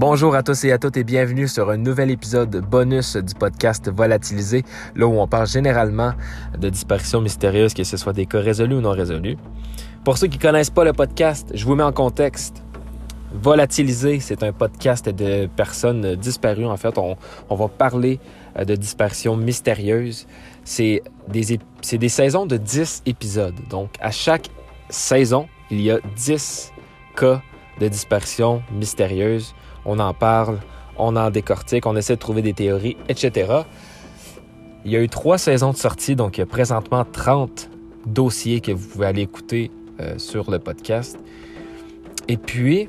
Bonjour à tous et à toutes et bienvenue sur un nouvel épisode bonus du podcast Volatilisé, là où on parle généralement de disparitions mystérieuses, que ce soit des cas résolus ou non résolus. Pour ceux qui ne connaissent pas le podcast, je vous mets en contexte. Volatilisé, c'est un podcast de personnes disparues. En fait, on, va parler euh, de disparitions mystérieuses. C'est des, des saisons de 10 épisodes. Donc, à chaque saison, il y a 10 cas de disparitions mystérieuses on en parle, on en décortique, on essaie de trouver des théories, etc. Il y a eu trois saisons de sortie, donc il y a présentement 30 dossiers que vous pouvez aller écouter euh, sur le podcast. Et puis,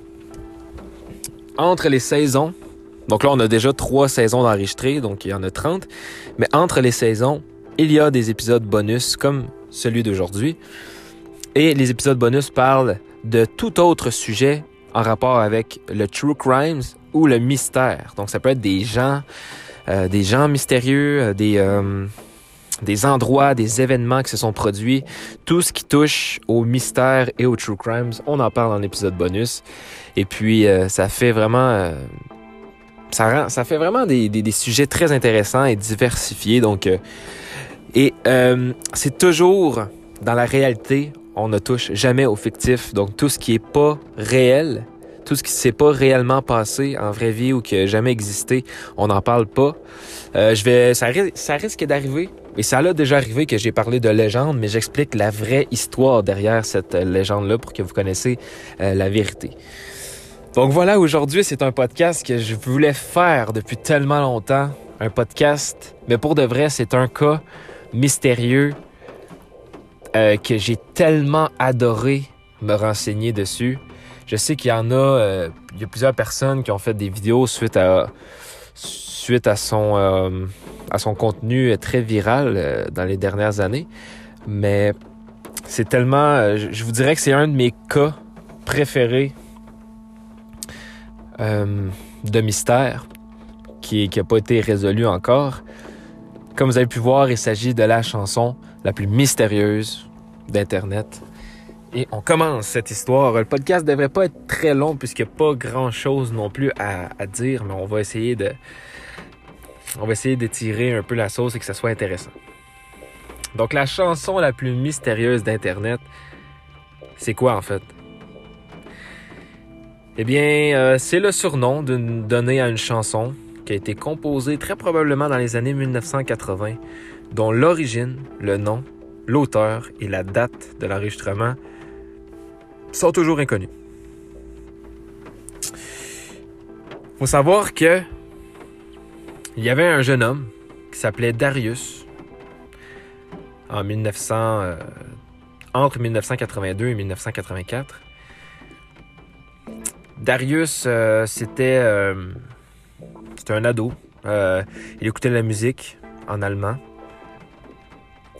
entre les saisons, donc là on a déjà trois saisons d'enregistrer, donc il y en a 30, mais entre les saisons, il y a des épisodes bonus comme celui d'aujourd'hui. Et les épisodes bonus parlent de tout autre sujet en rapport avec le true crimes ou le mystère. Donc ça peut être des gens, euh, des gens mystérieux, euh, des euh, des endroits, des événements qui se sont produits, tout ce qui touche au mystère et aux true crimes, on en parle dans l'épisode bonus. Et puis ça fait vraiment ça, rend, ça fait vraiment des, des, des, sujets très intéressants et diversifiés. Donc, et c'est toujours dans la réalité on ne touche jamais au fictif. Donc tout ce qui est pas réel, tout ce qui s'est pas réellement passé en vraie vie ou qui a jamais existé, on n'en parle pas. Euh, je vais, ça, risque d'arriver. Et ça a déjà arrivé que j'ai parlé de légende, mais j'explique la vraie histoire derrière cette légende-là pour que vous connaissiez euh, la vérité. Donc voilà, aujourd'hui, c'est un podcast que je voulais faire depuis tellement longtemps. Un podcast, mais pour de vrai, c'est un cas mystérieux euh, que j'ai tellement adoré me renseigner dessus. Je sais qu'il y en a, euh, il y a plusieurs personnes qui ont fait des vidéos suite à suite à son euh, à son contenu très viral dans les dernières années, mais c'est tellement, je vous dirais que c'est un de mes cas préférés de mystère qui n'a pas été résolu encore. Comme vous avez pu voir, il s'agit de la chanson la plus mystérieuse d'Internet. Et on commence cette histoire. Le podcast devrait pas être très long puisqu'il n'y a pas grand chose non plus à, dire, mais on va essayer de. On va essayer d'étirer un peu la sauce et que ça soit intéressant. Donc la chanson la plus mystérieuse d'Internet, c'est quoi en fait? Eh bien, euh, c'est le surnom donné à une chanson qui a été composée très probablement dans les années 1980 dont l'origine, le nom, l'auteur et la date de l'enregistrement sont toujours inconnus. Faut savoir que il y avait un jeune homme qui s'appelait Darius en 1900, euh, entre 1982 et 1984. Darius, euh, c'était euh, c'était un ado. il écoutait de la musique en allemand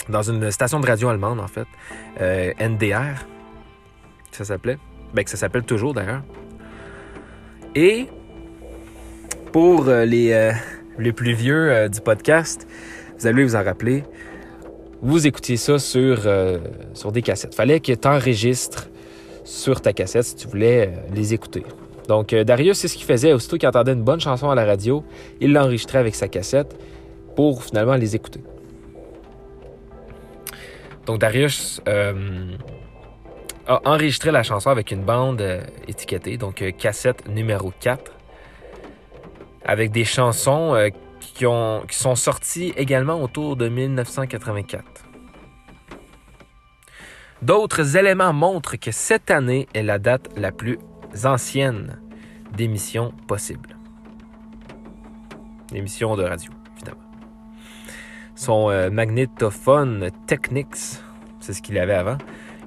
dans une station de radio allemande, en fait, euh, NDR, ça s'appelait. Ben, que ça s'appelle toujours d'ailleurs. Et pour euh, les, euh, les plus vieux du podcast, vous allez vous en rappeler, vous écoutiez ça sur, sur des cassettes. Fallait que tu enregistres sur ta cassette si tu voulais les écouter. Donc, Darius, c'est ce qu'il faisait. Aussitôt qu'il entendait une bonne chanson à la radio, il l'enregistrait avec sa cassette pour finalement les écouter. Donc Darius euh, a enregistré la chanson avec une bande euh, étiquetée, donc euh, cassette numéro 4, avec des chansons qui, ont, qui sont sorties également autour de 1984. D'autres éléments montrent que cette année est la date la plus ancienne d'émission possible. D'émission de radio son euh, magnétophone Technics, c'est ce qu'il avait avant,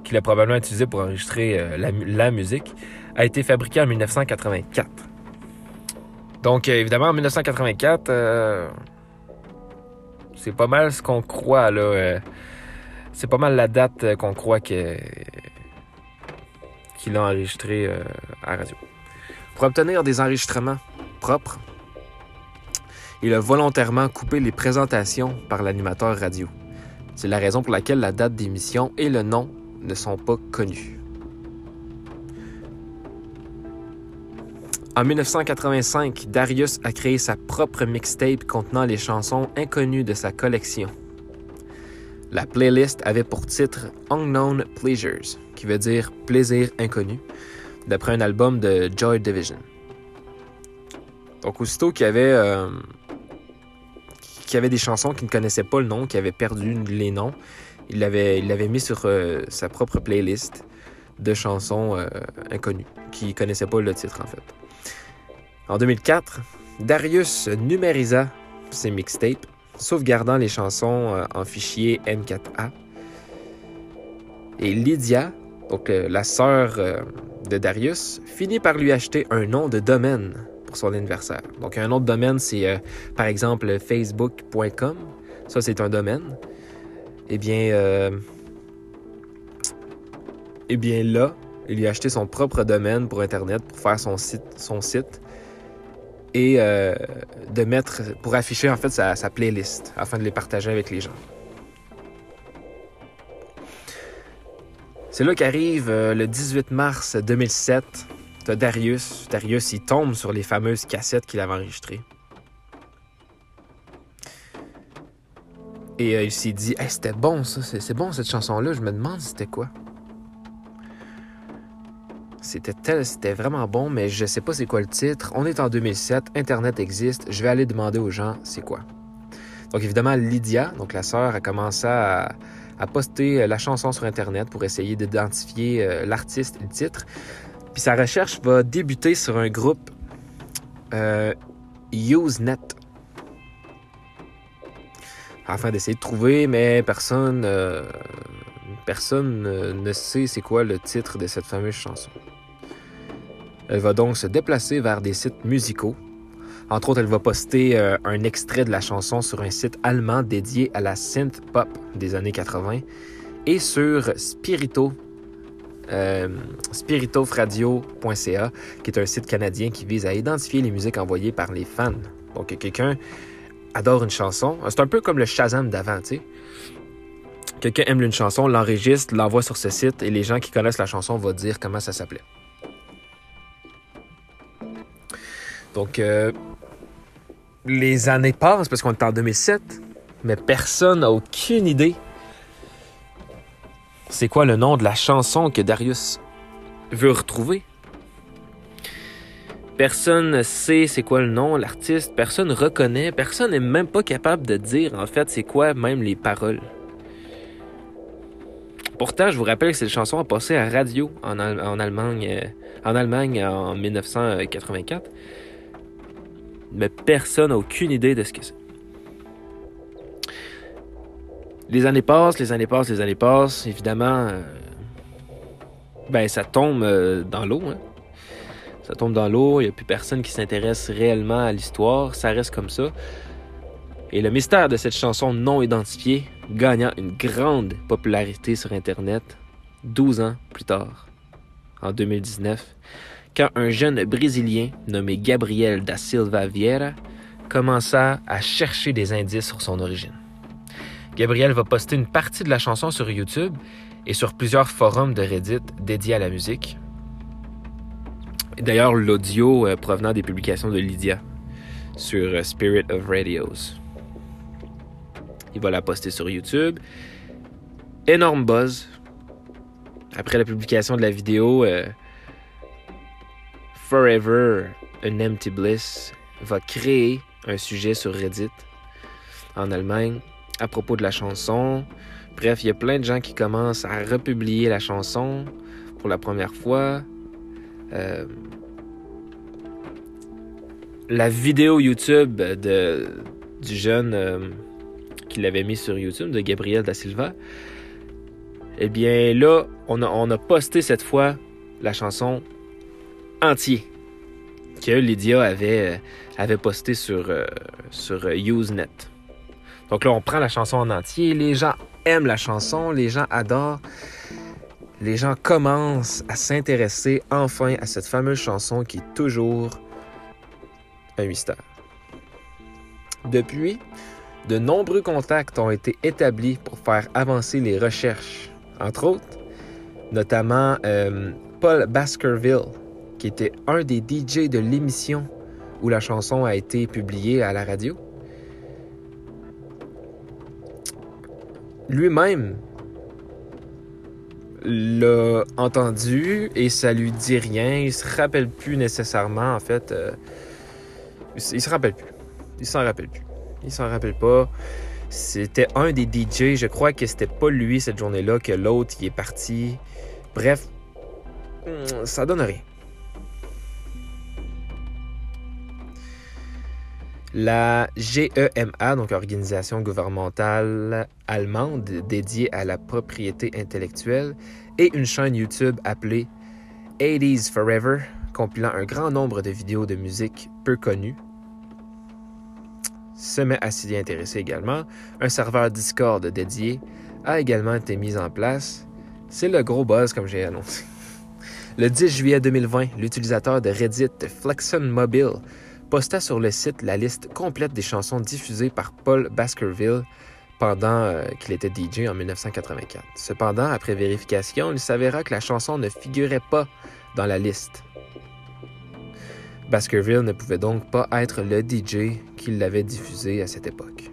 qu'il a probablement utilisé pour enregistrer euh, la, musique, a été fabriqué en 1984. Donc, euh, évidemment, en 1984, c'est pas mal ce qu'on croit, là. c'est pas mal la date qu'on croit qu'il a enregistré à radio. Pour obtenir des enregistrements propres, il a volontairement coupé les présentations par l'animateur radio. C'est la raison pour laquelle la date d'émission et le nom ne sont pas connus. En 1985, Darius a créé sa propre mixtape contenant les chansons inconnues de sa collection. La playlist avait pour titre Unknown Pleasures, qui veut dire plaisir inconnu, d'après un album de Joy Division. Donc, aussitôt qu'il y avait, euh, y avait des chansons qu'il ne connaissait pas le nom, qui avaient perdu les noms, il l'avait mis sur euh, sa propre playlist de chansons euh, inconnues, qui ne connaissaient pas le titre en fait. En 2004, Darius numérisa ses mixtapes, sauvegardant les chansons euh, en fichier N4A. Et Lydia, donc la sœur de Darius, finit par lui acheter un nom de domaine pour son anniversaire. Donc un nom de domaine, c'est par exemple facebook.com. Ça, c'est un domaine eh bien, euh, eh bien là, il a acheté son propre domaine pour Internet pour faire son site, son site et euh, de mettre, pour afficher en fait sa, playlist afin de les partager avec les gens. C'est là qu'arrive euh, le 18 mars 2007. T'as Darius. Darius, il tombe sur les fameuses cassettes qu'il avait enregistrées. Et euh, il s'est dit, c'était bon ça, c'est bon cette chanson-là, je me demande c'était quoi? C'était tel, c'était vraiment bon, mais je sais pas c'est quoi le titre. On est en 2007, Internet existe, je vais aller demander aux gens c'est quoi? Donc évidemment, Lydia, donc la sœur, a commencé à, poster euh, la chanson sur Internet pour essayer d'identifier euh, l'artiste et le titre. Puis sa recherche va débuter sur un groupe Usenet afin d'essayer de trouver, mais personne, euh, personne ne sait c'est quoi le titre de cette fameuse chanson. Elle va donc se déplacer vers des sites musicaux. Entre autres, elle va poster euh, un extrait de la chanson sur un site allemand dédié à la synth pop des années 80 et sur Spirito, euh, spiritofradio.ca, qui est un site canadien qui vise à identifier les musiques envoyées par les fans. Donc, quelqu'un adore une chanson, c'est un peu comme le Shazam d'avant, tu sais. Quelqu'un aime une chanson, l'enregistre, l'envoie sur ce site et les gens qui connaissent la chanson vont dire comment ça s'appelait. Donc, euh, les années passent parce qu'on est en 2007, mais personne n'a aucune idée c'est quoi le nom de la chanson que Darius veut retrouver. Personne ne sait c'est quoi le nom, l'artiste, personne reconnaît, personne n'est même pas capable de dire en fait c'est quoi même les paroles. Pourtant, je vous rappelle que cette chanson a passé à radio en, Allemagne, euh, en Allemagne en 1984. Mais personne n'a aucune idée de ce que c'est. Les années passent, les années passent, les années passent. Évidemment, euh, ben ça tombe euh, dans l'eau. Hein ça tombe dans l'eau, il n'y a plus personne qui s'intéresse réellement à l'histoire, ça reste comme ça. Et le mystère de cette chanson non identifiée gagnant une grande popularité sur Internet 12 ans plus tard, en 2019, quand un jeune Brésilien nommé Gabriel da Silva Vieira commença à chercher des indices sur son origine. Gabriel va poster une partie de la chanson sur YouTube et sur plusieurs forums de Reddit dédiés à la musique, D'ailleurs, l'audio euh, provenant des publications de Lydia sur euh, Spirit of Radios. Il va la poster sur YouTube. Énorme buzz. Après la publication de la vidéo, euh, Forever an Empty Bliss va créer un sujet sur Reddit en Allemagne à propos de la chanson. Bref, il y a plein de gens qui commencent à republier la chanson pour la première fois. Euh, la vidéo YouTube de, du jeune euh, qui l'avait mis sur YouTube, de Gabriel Da Silva, eh bien là, on a, on a posté cette fois la chanson entière que Lydia avait, euh, avait posté sur, sur Usenet. Donc là, on prend la chanson en entier. Les gens aiment la chanson, les gens adorent les gens commencent à s'intéresser enfin à cette fameuse chanson qui est toujours un mystère. Depuis, de nombreux contacts ont été établis pour faire avancer les recherches, entre autres, notamment euh, Paul Baskerville, qui était un des DJ de l'émission où la chanson a été publiée à la radio. Lui-même l'a entendu et ça lui dit rien. Il se rappelle plus nécessairement, en fait. Euh, il se rappelle plus. Il s'en rappelle plus. Il s'en rappelle pas. C'était un des DJ. Je crois que c'était pas lui cette journée-là, que l'autre est parti. Bref, hmm, ça donne rien. La GEMA, donc organisation gouvernementale allemande dédiée à la propriété intellectuelle, et une chaîne YouTube appelée 80s Forever, compilant un grand nombre de vidéos de musique peu connues, se met à s'y intéresser également. Un serveur Discord dédié a également été mis en place. C'est le gros buzz comme j'ai annoncé. Le 10 juillet 2020, l'utilisateur de Reddit Flexon Mobile posta sur le site la liste complète des chansons diffusées par Paul Baskerville pendant euh, qu'il était DJ en 1984. Cependant, après vérification, il s'avéra que la chanson ne figurait pas dans la liste. Baskerville ne pouvait donc pas être le DJ qui l'avait diffusée à cette époque.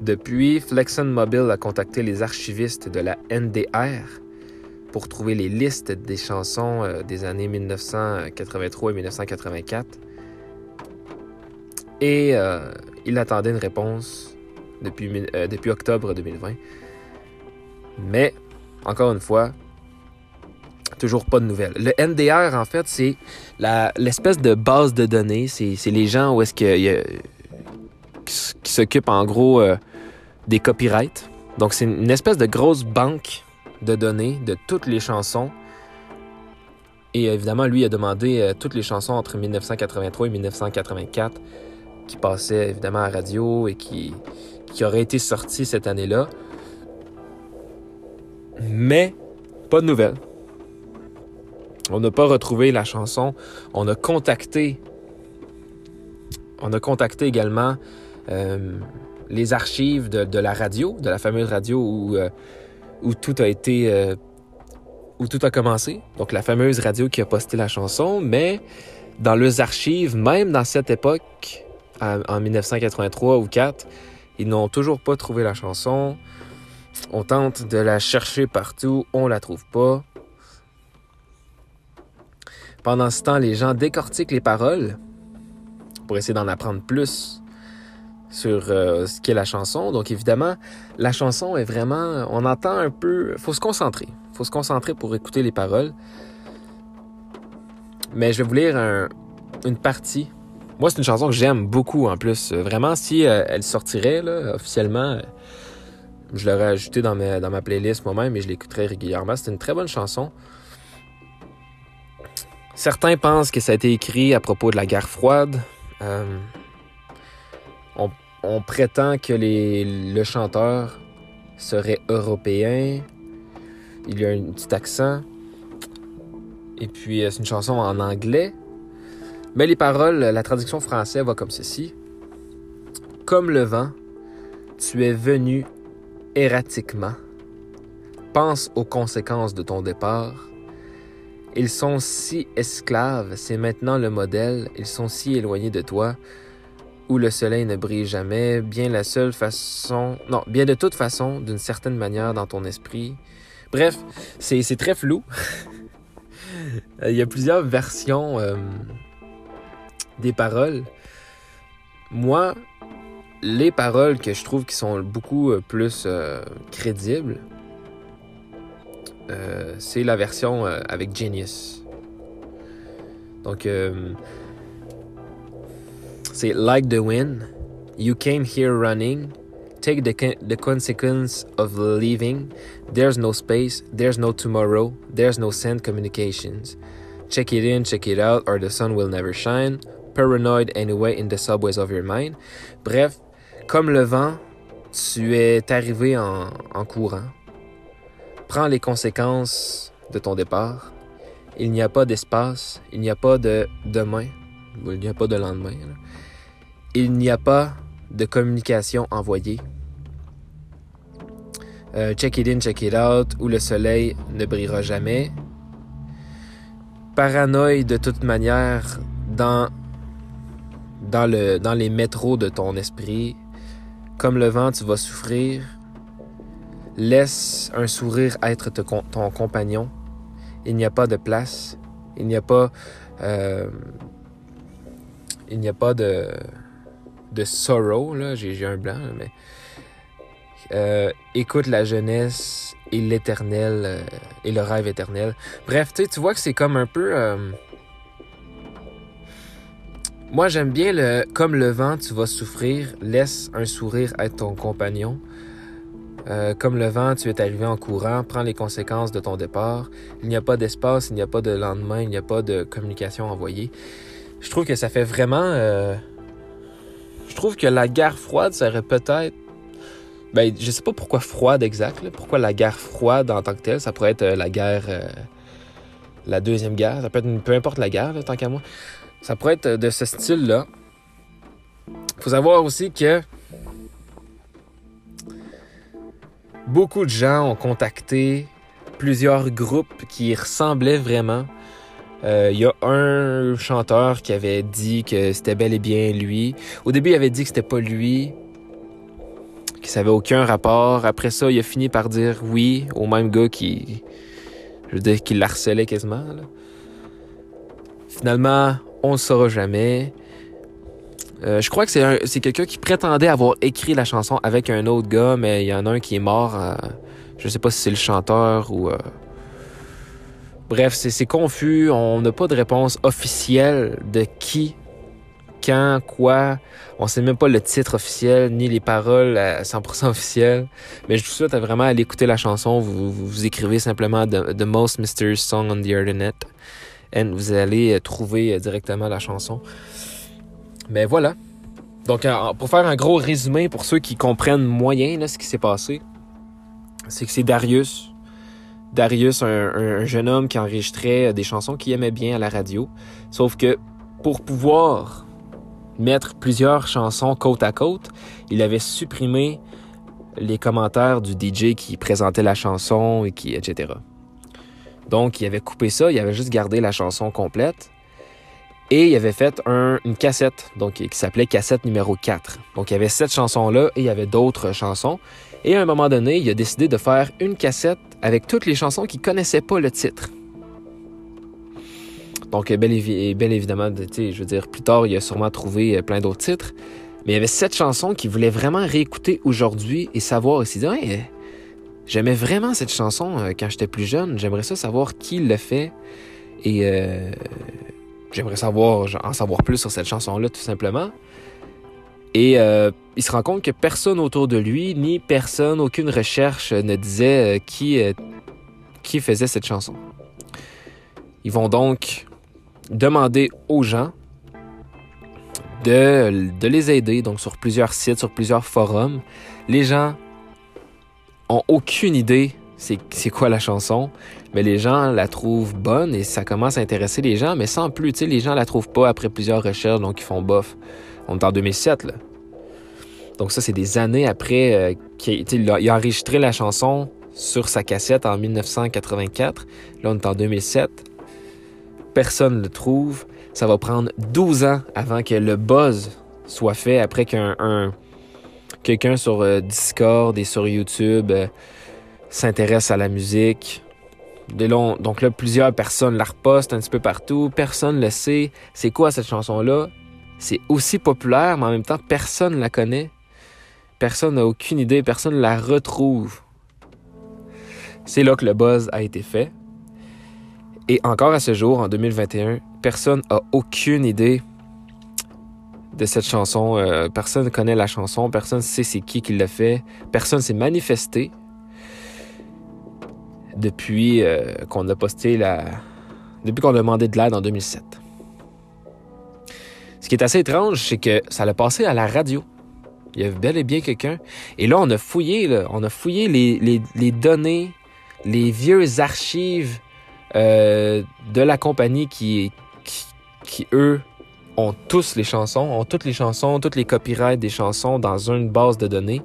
Depuis, Flexon Mobile a contacté les archivistes de la NDR pour trouver les listes des chansons euh, des années 1983 et 1984. Et euh, il attendait une réponse depuis, euh, octobre 2020. Mais, encore une fois, toujours pas de nouvelles. Le NDR, en fait, c'est l'espèce de base de données. C'est les gens où est-ce qui, s'occupent en gros des copyrights. Donc, c'est une espèce de grosse banque de données de toutes les chansons. Et évidemment, lui a demandé euh, toutes les chansons entre 1983 et 1984 qui passaient évidemment à radio et qui, qui auraient été sorties cette année-là. Mais pas de nouvelles. On n'a pas retrouvé la chanson. On a contacté. On a contacté également euh, les archives de, la radio, de la fameuse radio où euh, où tout a été. Euh, où tout a commencé. Donc la fameuse radio qui a posté la chanson, mais dans leurs archives, même dans cette époque, en 1983 ou 4, ils n'ont toujours pas trouvé la chanson. On tente de la chercher partout, on la trouve pas. Pendant ce temps, les gens décortiquent les paroles pour essayer d'en apprendre plus sur euh, ce qu'est la chanson. Donc évidemment, la chanson est vraiment, on entend un peu, faut se concentrer, faut se concentrer pour écouter les paroles. Mais je vais vous lire une partie. Moi, c'est une chanson que j'aime beaucoup en plus. Vraiment, si euh, elle sortirait officiellement, je l'aurais ajoutée dans ma, dans ma playlist moi-même et je l'écouterais régulièrement. C'est une très bonne chanson. Certains pensent que ça a été écrit à propos de la guerre froide. Euh, on prétend que le chanteur serait européen. Il y a un petit accent. Et puis, euh, c'est une chanson en anglais. Mais les paroles, la traduction française va comme ceci. Comme le vent, tu es venu erratiquement. Pense aux conséquences de ton départ. Ils sont si esclaves, c'est maintenant le modèle, ils sont si éloignés de toi où le soleil ne brille jamais, bien la seule façon, non, bien de toute façon, d'une certaine manière dans ton esprit. Bref, c'est très flou. Il y a plusieurs versions euh, des paroles. Moi, les paroles que je trouve qui sont beaucoup euh, plus euh, crédibles, c'est la version avec Genius. Donc, c'est like the wind. You came here running. Take the, the consequence of leaving. There's no space. There's no tomorrow. There's no send communications. Check it in, check it out, or the sun will never shine. Paranoid anyway in the subways of your mind. Bref, comme le vent, tu es arrivé en, en courant. Prends les conséquences de ton départ. Il n'y a pas d'espace, il n'y a pas de demain, il n'y a pas de lendemain. Il n'y a pas de communication envoyée. Euh, check it in, check it out, où le soleil ne brillera jamais. paranoïe de toute manière dans, dans, le, dans les métros de ton esprit. Comme le vent, tu vas souffrir. Laisse un sourire être ton compagnon. Il n'y a pas de place. Il n'y a pas. Euh, il n'y a pas de. de sorrow, là. J'ai un blanc, mais. Euh, écoute la jeunesse et l'éternel euh, et le rêve éternel. Bref, tu vois que c'est comme un peu. Moi, j'aime bien le comme le vent, tu vas souffrir, laisse un sourire être ton compagnon. Euh, comme le vent, tu es arrivé en courant, prends les conséquences de ton départ. Il n'y a pas d'espace, il n'y a pas de lendemain, il n'y a pas de communication envoyée. Je trouve que ça fait vraiment... Euh, je trouve que la guerre froide serait peut-être... Ben, je sais pas pourquoi froide exact, pourquoi la guerre froide en tant que telle, ça pourrait être euh, la guerre... la deuxième guerre, ça peut être peu importe la guerre, tant qu'à moi. Ça pourrait être de ce style-là. Faut savoir aussi que Beaucoup de gens ont contacté plusieurs groupes qui ressemblaient vraiment. Il euh, y a un chanteur qui avait dit que c'était bel et bien lui. Au début, il avait dit que c'était pas lui, que ça avait aucun rapport. Après ça, il a fini par dire oui au même gars qui, je veux dire, qui l'harcelait quasiment. Finalement, on ne saura jamais. Euh, je crois que c'est quelqu'un qui prétendait avoir écrit la chanson avec un autre gars, mais il y en a un qui est mort. Euh, je sais pas si c'est le chanteur ou. Euh, bref, c'est confus. On n'a pas de réponse officielle de qui, quand, quoi. On sait même pas le titre officiel ni les paroles à 100% officielles. Mais je vous souhaite vraiment aller écouter la chanson. Vous, vous, écrivez simplement the, Most Mysterious Song on the Internet. Et vous allez trouver directement la chanson. Mais voilà. Donc, pour faire un gros résumé pour ceux qui comprennent moyen là, ce qui s'est passé, c'est que c'est Darius. Darius, un, jeune homme qui enregistrait des chansons qu'il aimait bien à la radio. Sauf que pour pouvoir mettre plusieurs chansons côte à côte, il avait supprimé les commentaires du DJ qui présentait la chanson et qui, etc. Donc, il avait coupé ça, il avait juste gardé la chanson complète. Et il avait fait une cassette, donc qui s'appelait cassette numéro 4. Donc il y avait cette chanson-là et il y avait d'autres chansons. Et à un moment donné, il a décidé de faire une cassette avec toutes les chansons qui connaissaient pas le titre. Donc, bien, évidemment, je veux dire, plus tard, il a sûrement trouvé euh, plein d'autres titres. Mais il y avait cette chanson qu'il voulait vraiment réécouter aujourd'hui et savoir. S'est dit, j'aimais vraiment cette chanson euh, quand j'étais plus jeune. J'aimerais ça savoir qui l'a fait. Et euh, j'aimerais savoir, en savoir plus sur cette chanson-là, tout simplement. Et euh, il se rend compte que personne autour de lui, ni personne, aucune recherche ne disait euh, qui, euh, faisait cette chanson. Ils vont donc demander aux gens de, de les aider, donc sur plusieurs sites, sur plusieurs forums. Les gens ont aucune idée c'est quoi la chanson, mais les gens la trouvent bonne et ça commence à intéresser les gens, mais sans plus, tu sais, les gens la trouvent pas après plusieurs recherches, donc ils font bof. On est en 2007, là. Donc ça, c'est des années après euh, qu'il a, enregistré la chanson sur sa cassette en 1984. Là, on est en 2007. Personne ne le trouve. Ça va prendre 12 ans avant que le buzz soit fait, après qu'un quelqu'un sur euh, Discord et sur YouTube euh, s'intéresse à la musique. donc là, plusieurs personnes la repostent un petit peu partout. Personne ne le sait. C'est quoi cette chanson-là? C'est aussi populaire, mais en même temps, personne ne la connaît. Personne n'a aucune idée. Personne ne la retrouve. C'est là que le buzz a été fait. Et encore à ce jour, en 2021, personne n'a aucune idée de cette chanson. Euh, personne ne connaît la chanson. Personne ne sait c'est qui qui l'a fait. Personne s'est manifesté depuis euh, qu'on a posté la. Depuis qu'on a demandé de l'aide en 2007. Ce qui est assez étrange, c'est que ça l'a passé à la radio. Il y avait bel et bien quelqu'un. Et là, on a fouillé, là, on a fouillé les, données, les vieux archives euh, de la compagnie qui, qui, qui, eux, ont tous les chansons, ont toutes les chansons, toutes les copyrights des chansons dans une base de données.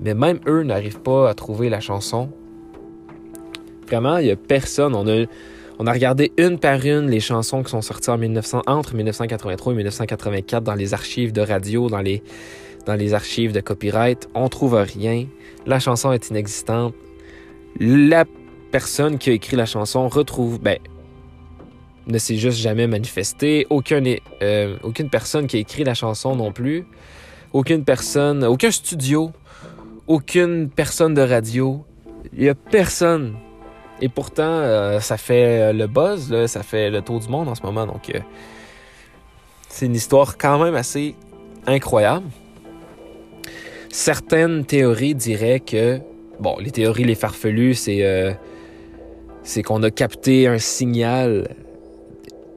Mais même eux n'arrivent pas à trouver la chanson Vraiment, il n'y a personne. On a, On a regardé une par une les chansons qui sont sorties en 1900, entre 1983 et 1984 dans les archives de radio, dans les, archives de copyright. On trouve rien. La chanson est inexistante. La personne qui a écrit la chanson retrouve, ben, ne s'est juste jamais manifestée. Aucun, euh, aucune personne qui a écrit la chanson non plus. Aucune personne, aucun studio, aucune personne de radio. Il n'y a personne. Et pourtant, euh, ça fait le buzz, ça fait le tour du monde en ce moment. Donc, euh, c'est une histoire quand même assez incroyable. Certaines théories diraient que, bon, les théories les farfelues, c'est c'est qu'on a capté un signal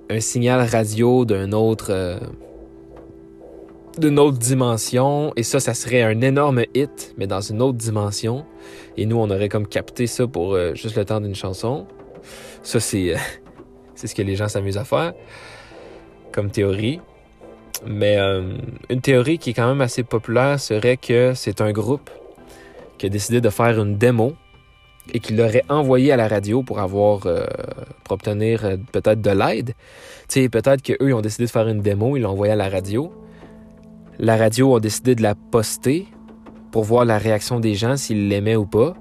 un signal radio d'un autre euh, d'une autre dimension et ça ça serait un énorme hit mais dans une autre dimension et nous on aurait comme capté ça pour euh, juste le temps d'une chanson ça c'est euh, c'est ce que les gens s'amusent à faire comme théorie mais une théorie qui est quand même assez populaire serait que c'est un groupe qui a décidé de faire une démo et qu'il l'aurait envoyé à la radio pour avoir euh, pour obtenir euh, peut-être de l'aide. Tu sais, peut-être qu'eux, ils ont décidé de faire une démo, ils l'ont envoyé à la radio. La radio a décidé de la poster pour voir la réaction des gens, s'ils l'aimaient ou pas.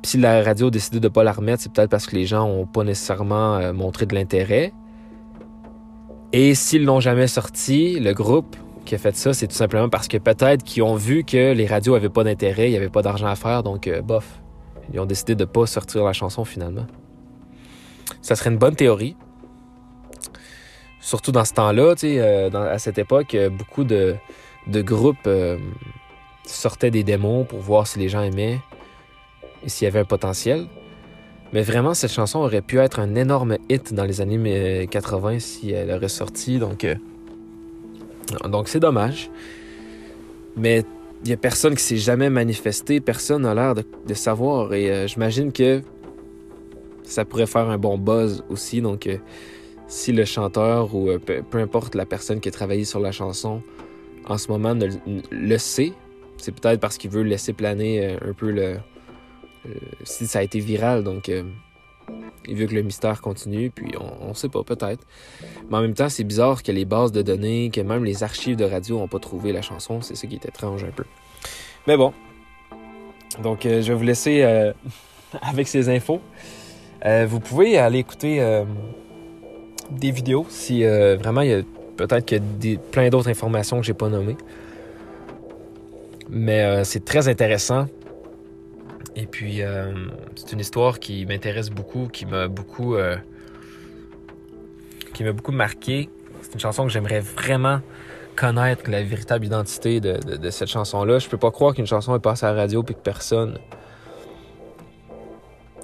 Puis si la radio a décidé de ne pas la remettre, c'est peut-être parce que les gens n'ont pas nécessairement euh, montré de l'intérêt. Et s'ils l'ont jamais sorti, le groupe qui a fait ça, c'est tout simplement parce que peut-être qu'ils ont vu que les radios avaient pas d'intérêt, il n'y avait pas d'argent à faire, donc bof, ils ont décidé de pas sortir la chanson finalement. Ça serait une bonne théorie. Surtout dans ce temps-là, euh, à cette époque, euh, beaucoup de, groupes euh, sortaient des démos pour voir si les gens aimaient et s'il y avait un potentiel. Mais vraiment, cette chanson aurait pu être un énorme hit dans les années 80 si elle aurait sorti. Donc, donc c'est dommage. Mais il n'y a personne qui s'est jamais manifesté, personne n'a l'air de, savoir. Et euh, j'imagine que ça pourrait faire un bon buzz aussi. Donc, euh, si le chanteur ou euh, peu, importe la personne qui a travaillé sur la chanson en ce moment le sait, c'est peut-être parce qu'il veut laisser planer un peu le. si ça a été viral. Donc, il veut que le mystère continue, puis on, ne sait pas, peut-être. Mais en même temps, c'est bizarre que les bases de données, que même les archives de radio n'ont pas trouvé la chanson. C'est ça qui est étrange un peu. Mais bon. Donc, euh, je vais vous laisser euh, avec ces infos. Euh, vous pouvez aller écouter des vidéos si vraiment il y a peut-être a plein d'autres informations que j'ai pas nommées. Mais c'est très intéressant. Et puis, euh, c'est une histoire qui m'intéresse beaucoup, qui m'a beaucoup, euh, beaucoup marqué. C'est une chanson que j'aimerais vraiment connaître la véritable identité de, cette chanson-là. Je peux pas croire qu'une chanson est passée à la radio et que personne.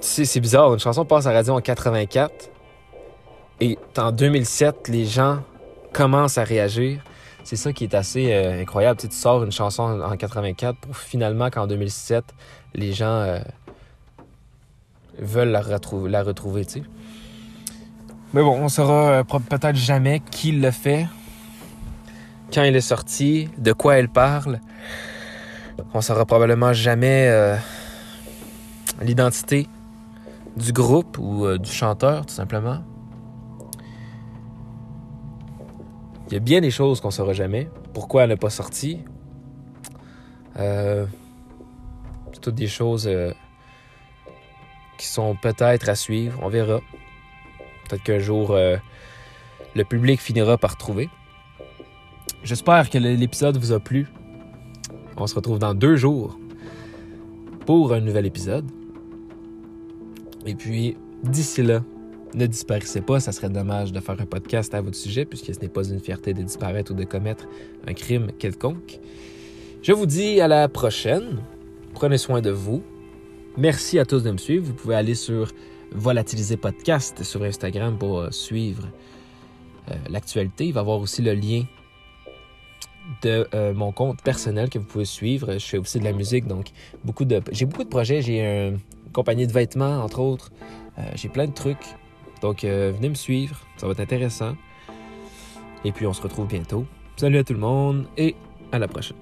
C'est bizarre, une chanson passe à la radio en 84 et en 2007, les gens commencent à réagir. C'est ça qui est assez euh, incroyable. Tu, tu sors une chanson en 84 pour finalement qu'en 2007, les gens euh, veulent la, retrouver, la retrouver, tu sais. Mais bon, on saura euh, peut-être jamais qui le fait, quand il est sorti, de quoi elle parle. On saura probablement jamais l'identité du groupe ou du chanteur, tout simplement. Il y a bien des choses qu'on saura jamais. Pourquoi elle n'a pas sorti? Euh, toutes des choses euh, qui sont peut-être à suivre. On verra. Peut-être qu'un jour, euh, le public finira par trouver. J'espère que l'épisode vous a plu. On se retrouve dans deux jours pour un nouvel épisode. Et puis, d'ici là, ne disparaissez pas, ça serait dommage de faire un podcast à votre sujet puisque ce n'est pas une fierté de disparaître ou de commettre un crime quelconque. Je vous dis à la prochaine. Prenez soin de vous. Merci à tous de me suivre. Vous pouvez aller sur Volatiliser Podcast sur Instagram pour euh, suivre euh, l'actualité. Il va y avoir aussi le lien de euh, mon compte personnel que vous pouvez suivre. Je fais aussi de la musique, donc beaucoup de j'ai beaucoup de projets. J'ai une compagnie de vêtements, entre autres. j'ai plein de trucs. Donc venez me suivre, ça va être intéressant. Et puis on se retrouve bientôt. Salut à tout le monde et à la prochaine.